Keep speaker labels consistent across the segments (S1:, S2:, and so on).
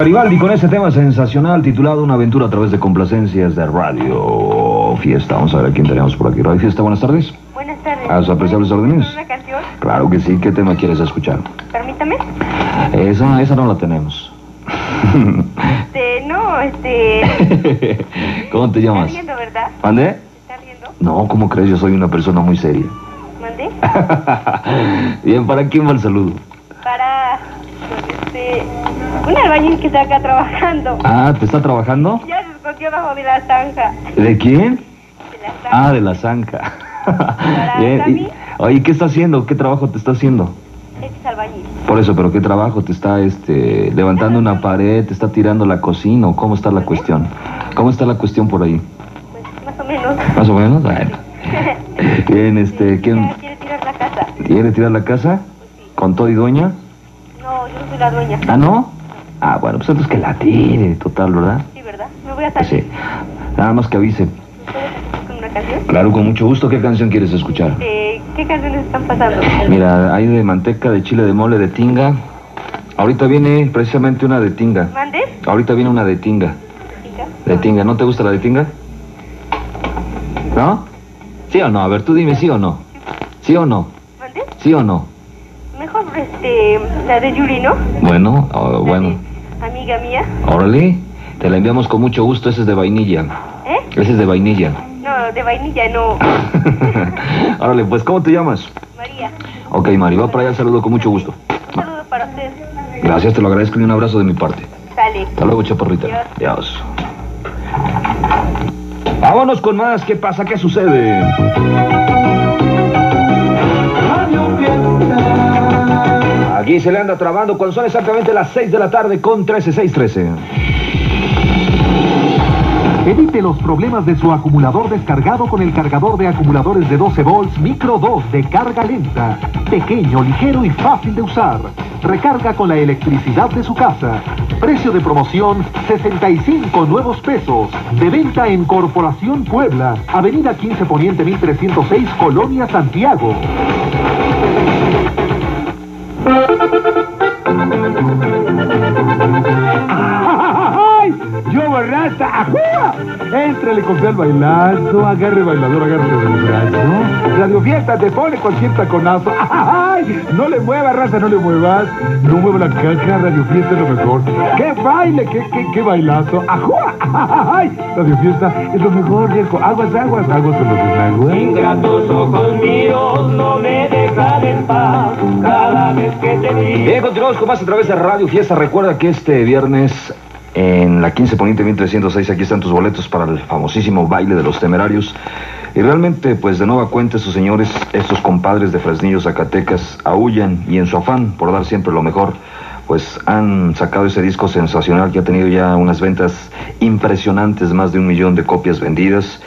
S1: Garibaldi con ese tema sensacional titulado Una aventura a través de complacencias de Radio Fiesta. Vamos a ver a quién tenemos por aquí. Radio Fiesta, buenas tardes.
S2: Buenas tardes.
S1: ¿A sus apreciables órdenes?
S2: ¿Una canción?
S1: Claro que sí. ¿Qué tema quieres escuchar?
S2: Permítame.
S1: Esa, esa no la tenemos.
S2: Este, no, este...
S1: ¿Cómo te
S2: ¿Está
S1: llamas?
S2: riendo, verdad?
S1: ¿Mande?
S2: ¿Está riendo?
S1: No, ¿cómo crees? Yo soy una persona muy seria.
S2: ¿Mandé?
S1: Bien, ¿para quién va el saludo?
S2: Este... Un albañil que está acá trabajando.
S1: Ah, ¿te está trabajando?
S2: Ya se escondió abajo de la zanja.
S1: ¿De quién?
S2: De la zanja.
S1: Ah, de la.
S2: Para
S1: Bien. Oye, ¿qué está haciendo? ¿Qué trabajo te está haciendo?
S2: Este es albañil.
S1: Por eso, pero ¿qué trabajo? ¿Te está este, levantando una pared? ¿Te está tirando la cocina? ¿O cómo está la cuestión? ¿Cómo está la cuestión por ahí?
S2: Pues más o menos.
S1: ¿Más o menos? Bueno. Bien, este, ¿quién
S2: quiere tirar la casa.
S1: quiere tirar la casa? ¿Con todo y dueña?
S2: No, yo no soy la dueña.
S1: ¿Ah, no? Ah, bueno, pues entonces que la tire, total, ¿verdad?
S2: Sí, ¿verdad? Me voy a
S1: Pues
S2: salir.
S1: sí. Nada más que avise.
S2: ¿Puedes hacer con una canción?
S1: Claro, con mucho gusto. ¿Qué canción quieres escuchar?
S2: Este, ¿Qué canciones están pasando?
S1: Mira, hay de manteca, de chile de mole, de tinga. Ahorita viene precisamente una de tinga.
S2: ¿Mande?
S1: Ahorita viene una de tinga.
S2: Chica.
S1: De tinga, ¿no te gusta la de tinga? ¿No? ¿Sí o no? A ver, tú dime sí o no. ¿Sí o no?
S2: ¿Mande?
S1: ¿Sí o no?
S2: Este, la de Yuri, ¿no?
S1: Bueno, oh,
S2: La
S1: bueno.
S2: de Amiga mía.
S1: Órale, te la enviamos con mucho gusto. Ese es de vainilla.
S2: ¿Eh?
S1: Ese es de vainilla.
S2: No, de vainilla no.
S1: Órale, pues, ¿cómo te llamas?
S2: María.
S1: Ok, Mari, va para allá, saludo con mucho gusto.
S2: Un saludo para usted.
S1: Gracias, te lo agradezco y un abrazo de mi parte.
S2: Sale.
S1: Hasta luego, chaparrita. Adiós. Vámonos con más. ¿Qué pasa? ¿Qué sucede? Aquí se le anda trabando cuando son exactamente las 6 de la tarde con 13, 6, 13.
S3: Evite los problemas de su acumulador descargado con el cargador de acumuladores de 12 volts Micro 2 de carga lenta. Pequeño, ligero y fácil de usar. Recarga con la electricidad de su casa. Precio de promoción 65 nuevos pesos. De venta en Corporación Puebla. Avenida 15 Poniente 1306 Colonia Santiago. ¡Yo borracha! ¡Ajúa! Éntrale con el bailazo, agarre bailador, agarre del brazo. Radio Fiesta te pone cualquier taconazo. ¡Ay! No le muevas, raza, no le muevas. No mueva la caja, Radio Fiesta es lo mejor. ¡Qué baile! ¡Qué, qué, qué bailazo! ¡Ajúa! ¡Ay! Radio Fiesta es lo mejor, viejo. Aguas, aguas, aguas en los desagües.
S4: Ingratos ojos míos no me dejan en paz cada vez que te vi.
S1: Bien, continuamos con más a través de Radio Fiesta. Recuerda que este viernes en la 15 Poniente 1306 aquí están tus boletos para el famosísimo baile de los temerarios. Y realmente, pues de nueva cuenta, estos señores, estos compadres de Fresnillo, Zacatecas, aullan y en su afán por dar siempre lo mejor, pues han sacado ese disco sensacional que ha tenido ya unas ventas impresionantes, más de un millón de copias vendidas,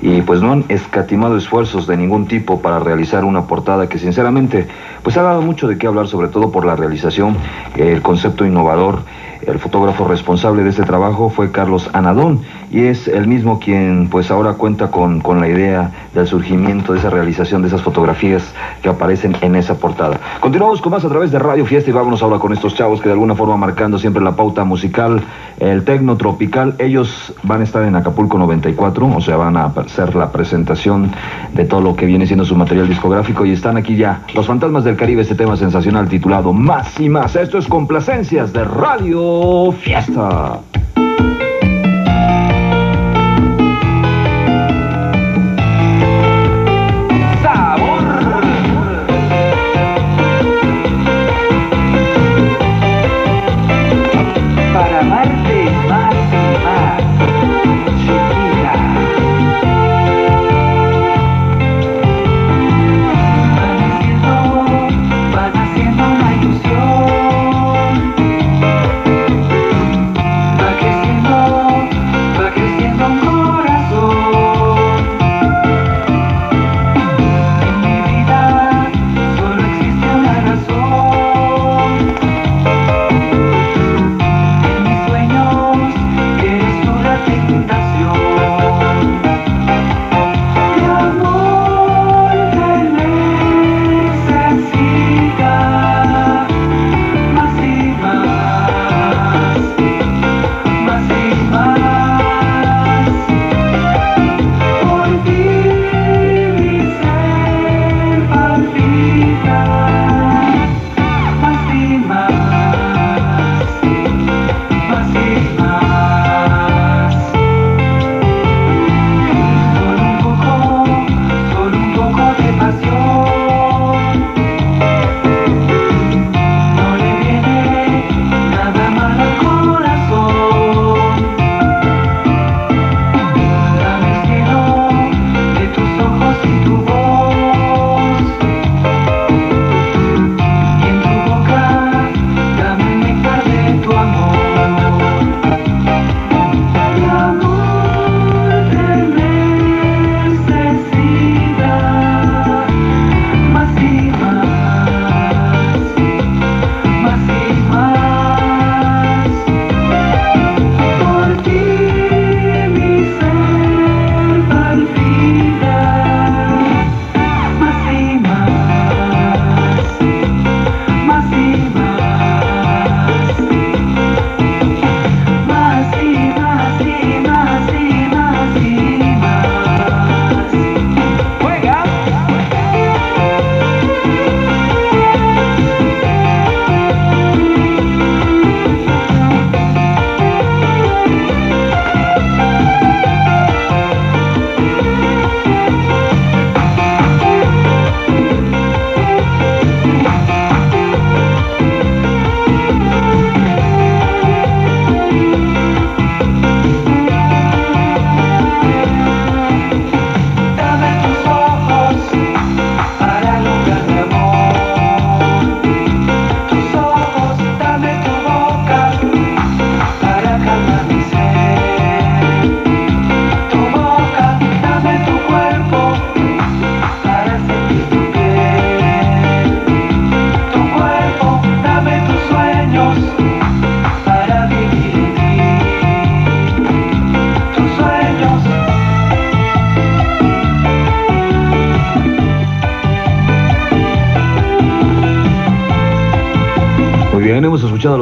S1: y pues no han escatimado esfuerzos de ningún tipo para realizar una portada que sinceramente pues ha dado mucho de qué hablar, sobre todo por la realización, el concepto innovador. El fotógrafo responsable de este trabajo fue Carlos Anadón y es el mismo quien pues ahora cuenta con, con la idea del surgimiento de esa realización de esas fotografías que aparecen en esa portada. Continuamos con más a través de Radio Fiesta y vámonos ahora con estos chavos que de alguna forma marcando siempre la pauta musical, el tecno tropical. Ellos van a estar en Acapulco 94, o sea, van a hacer la presentación de todo lo que viene siendo su material discográfico y están aquí ya los fantasmas Caribe, este tema sensacional titulado Más y Más. Esto es Complacencias de Radio Fiesta.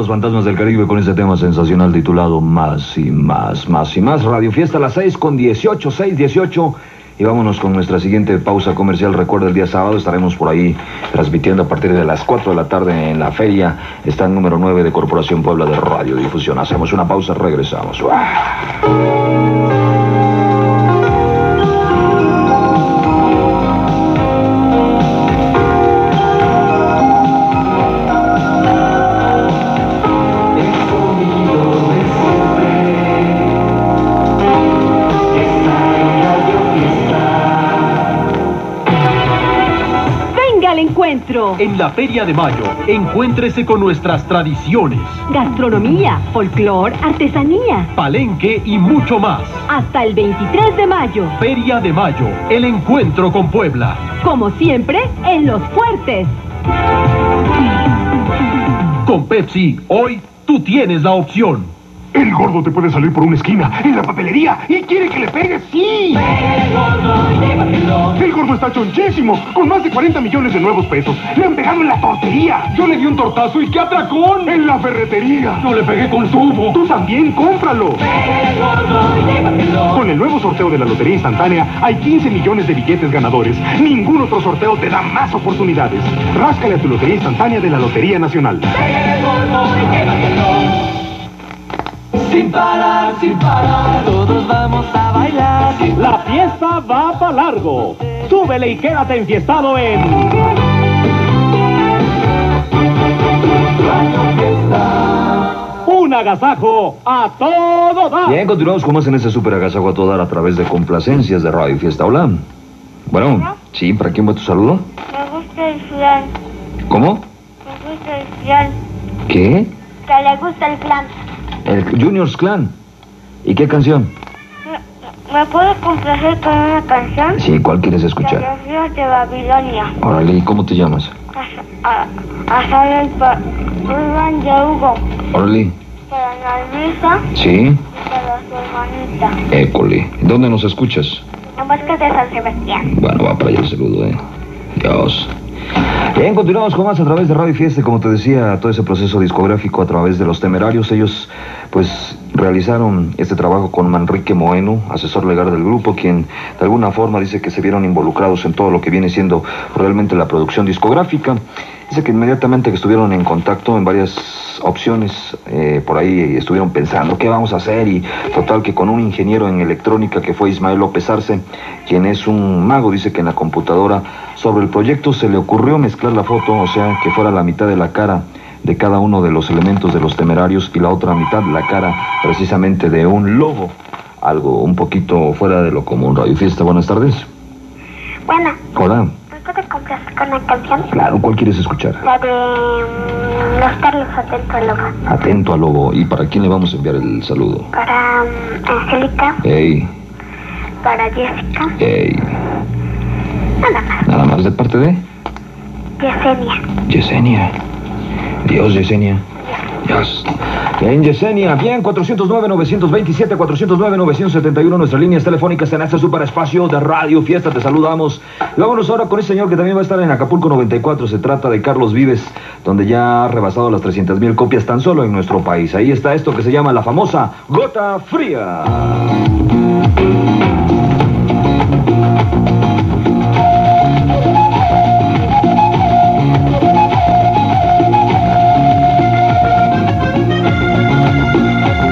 S1: Los fantasmas del Caribe con este tema sensacional titulado Más y Más, Más y Más. Radio Fiesta a las 6 con 18, 6, 18. Y vámonos con nuestra siguiente pausa comercial. Recuerda, el día sábado estaremos por ahí transmitiendo a partir de las 4 de la tarde en la feria. Está el número 9 de Corporación Puebla de Radiodifusión. Hacemos una pausa, regresamos.
S2: Venga
S5: En la Feria de Mayo, encuéntrese con nuestras tradiciones,
S2: Gastronomía, folclor, artesanía.
S5: palenque y mucho más.
S2: Hasta el 23 de mayo.
S5: Feria de Mayo, el encuentro con Puebla.
S2: Como siempre, en Los Fuertes.
S5: Con Pepsi, hoy tú tienes la opción.
S3: El gordo te puede salir por una esquina en la papelería y quiere que le pegues, sí. El gordo está chonchísimo, con más de 40 millones de nuevos pesos. Le han pegado en la tortería. Yo le di un tortazo y qué atracón. En la ferretería. No le pegué con tubo. Tú también, cómpralo. Con el nuevo sorteo de la Lotería Instantánea hay 15 millones de billetes ganadores. Ningún otro sorteo te da más oportunidades. Ráscale a tu Lotería Instantánea de la Lotería Nacional.
S4: Sin parar, sin parar, todos vamos a bailar.
S5: La fiesta va para largo. Súbele y quédate enfiestado en Un agasajo a todo dar.
S1: Bien, continuamos con más en este super agasajo a todo dar a través de complacencias de Radio Fiesta. Hola. Bueno, sí, ¿para quién va tu saludo?
S2: Me gusta el flan.
S1: ¿Cómo?
S2: Me gusta el flan.
S1: ¿Qué?
S2: Que le gusta el flan.
S1: El Juniors Clan. ¿Y qué canción?
S2: ¿Me puedes complacer con una canción?
S1: Sí, ¿cuál quieres escuchar?
S2: de Ríos de Babilonia.
S1: Órale, ¿y cómo te llamas?
S2: A, a, a Javier Pa- Urban de Hugo.
S1: Órale,
S2: Para Ana Luisa
S1: sí,
S2: y para su hermanita.
S1: école. ¿Dónde nos escuchas?
S2: En Bosques de San Sebastián.
S1: Bueno, va para allá el saludo, ¿eh? Dios. Bien, continuamos con más a través de Radio Fiesta, como te decía, todo ese proceso discográfico a través de los temerarios. Ellos, pues, realizaron este trabajo con Manrique Moeno, asesor legal del grupo, quien de alguna forma dice que se vieron involucrados en todo lo que viene siendo realmente la producción discográfica. Dice que inmediatamente que estuvieron en contacto en varias opciones, eh, por ahí estuvieron pensando qué vamos a hacer y total que con un ingeniero en electrónica que fue Ismael López Arce, quien es un mago, dice que en la computadora sobre el proyecto se le ocurrió mezclar la foto, o sea, que fuera la mitad de la cara de cada uno de los elementos de los temerarios y la otra mitad la cara precisamente de un lobo. Algo un poquito fuera de lo común. Radio Fiesta, buenas tardes.
S2: Bueno,
S1: Hola.
S2: ¿me puedes complacer con una canción?
S1: Claro, ¿cuál quieres escuchar?
S2: La de mm, Los Carlos Atento al Lobo.
S1: Atento al lobo. ¿Y para quién le vamos a enviar el saludo?
S2: Para mm, Angélica,
S1: Ey,
S2: para Jessica,
S1: ey.
S2: nada más.
S1: Nada más de parte de
S2: Yesenia.
S1: Yesenia. Dios, Yesenia. Dios. Bien, Yesenia. Bien, 409-927, 409-971. Nuestras líneas telefónicas en este superespacio de Radio Fiesta. Te saludamos. Vámonos ahora con este señor que también va a estar en Acapulco 94. Se trata de Carlos Vives, donde ya ha rebasado las 300 mil copias tan solo en nuestro país. Ahí está esto que se llama la famosa Gota Fría.